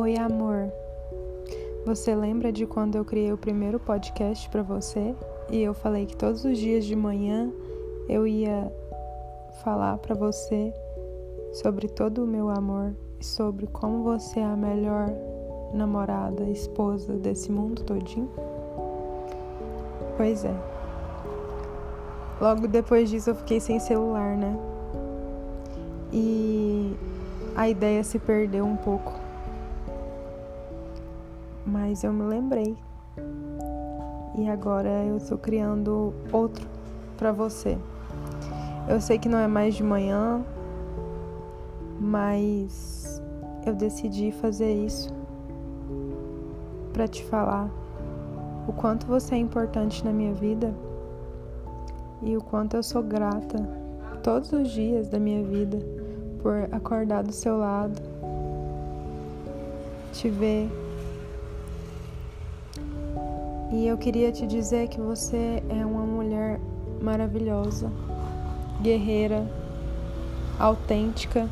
Oi, amor. Você lembra de quando eu criei o primeiro podcast para você e eu falei que todos os dias de manhã eu ia falar para você sobre todo o meu amor e sobre como você é a melhor namorada, esposa desse mundo todinho? Pois é. Logo depois disso eu fiquei sem celular, né? E a ideia se perdeu um pouco mas eu me lembrei. E agora eu estou criando outro para você. Eu sei que não é mais de manhã, mas eu decidi fazer isso para te falar o quanto você é importante na minha vida e o quanto eu sou grata todos os dias da minha vida por acordar do seu lado, te ver e eu queria te dizer que você é uma mulher maravilhosa, guerreira, autêntica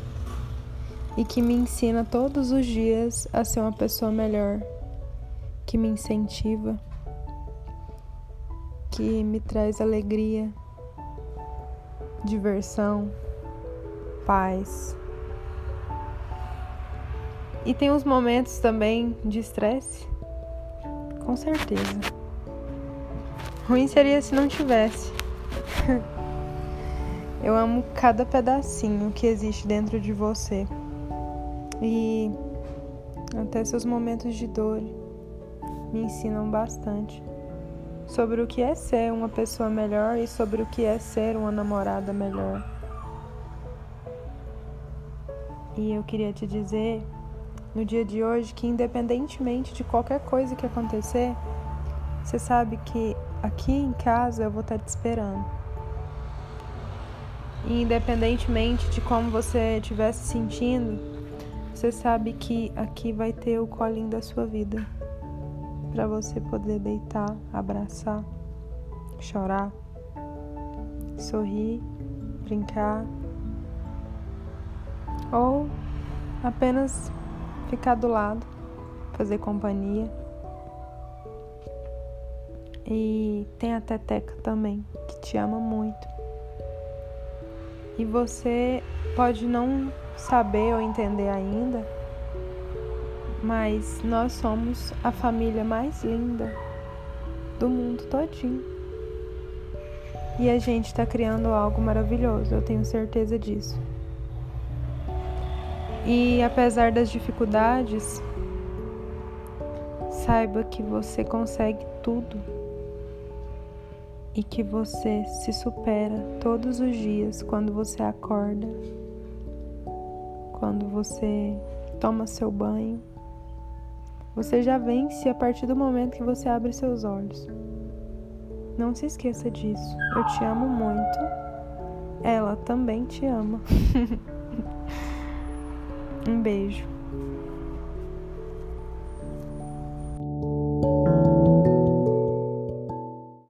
e que me ensina todos os dias a ser uma pessoa melhor, que me incentiva, que me traz alegria, diversão, paz. E tem uns momentos também de estresse com certeza. Ruim seria se não tivesse. Eu amo cada pedacinho que existe dentro de você. E até seus momentos de dor me ensinam bastante sobre o que é ser uma pessoa melhor e sobre o que é ser uma namorada melhor. E eu queria te dizer no dia de hoje que, independentemente de qualquer coisa que acontecer, você sabe que aqui em casa eu vou estar te esperando. E independentemente de como você estiver se sentindo, você sabe que aqui vai ter o colinho da sua vida para você poder deitar, abraçar, chorar, sorrir, brincar ou apenas ficar do lado, fazer companhia. E tem a Teteca também, que te ama muito. E você pode não saber ou entender ainda, mas nós somos a família mais linda do mundo todinho. E a gente está criando algo maravilhoso, eu tenho certeza disso. E apesar das dificuldades, saiba que você consegue tudo e que você se supera todos os dias quando você acorda, quando você toma seu banho. Você já vence a partir do momento que você abre seus olhos. Não se esqueça disso. Eu te amo muito. Ela também te ama. Um beijo.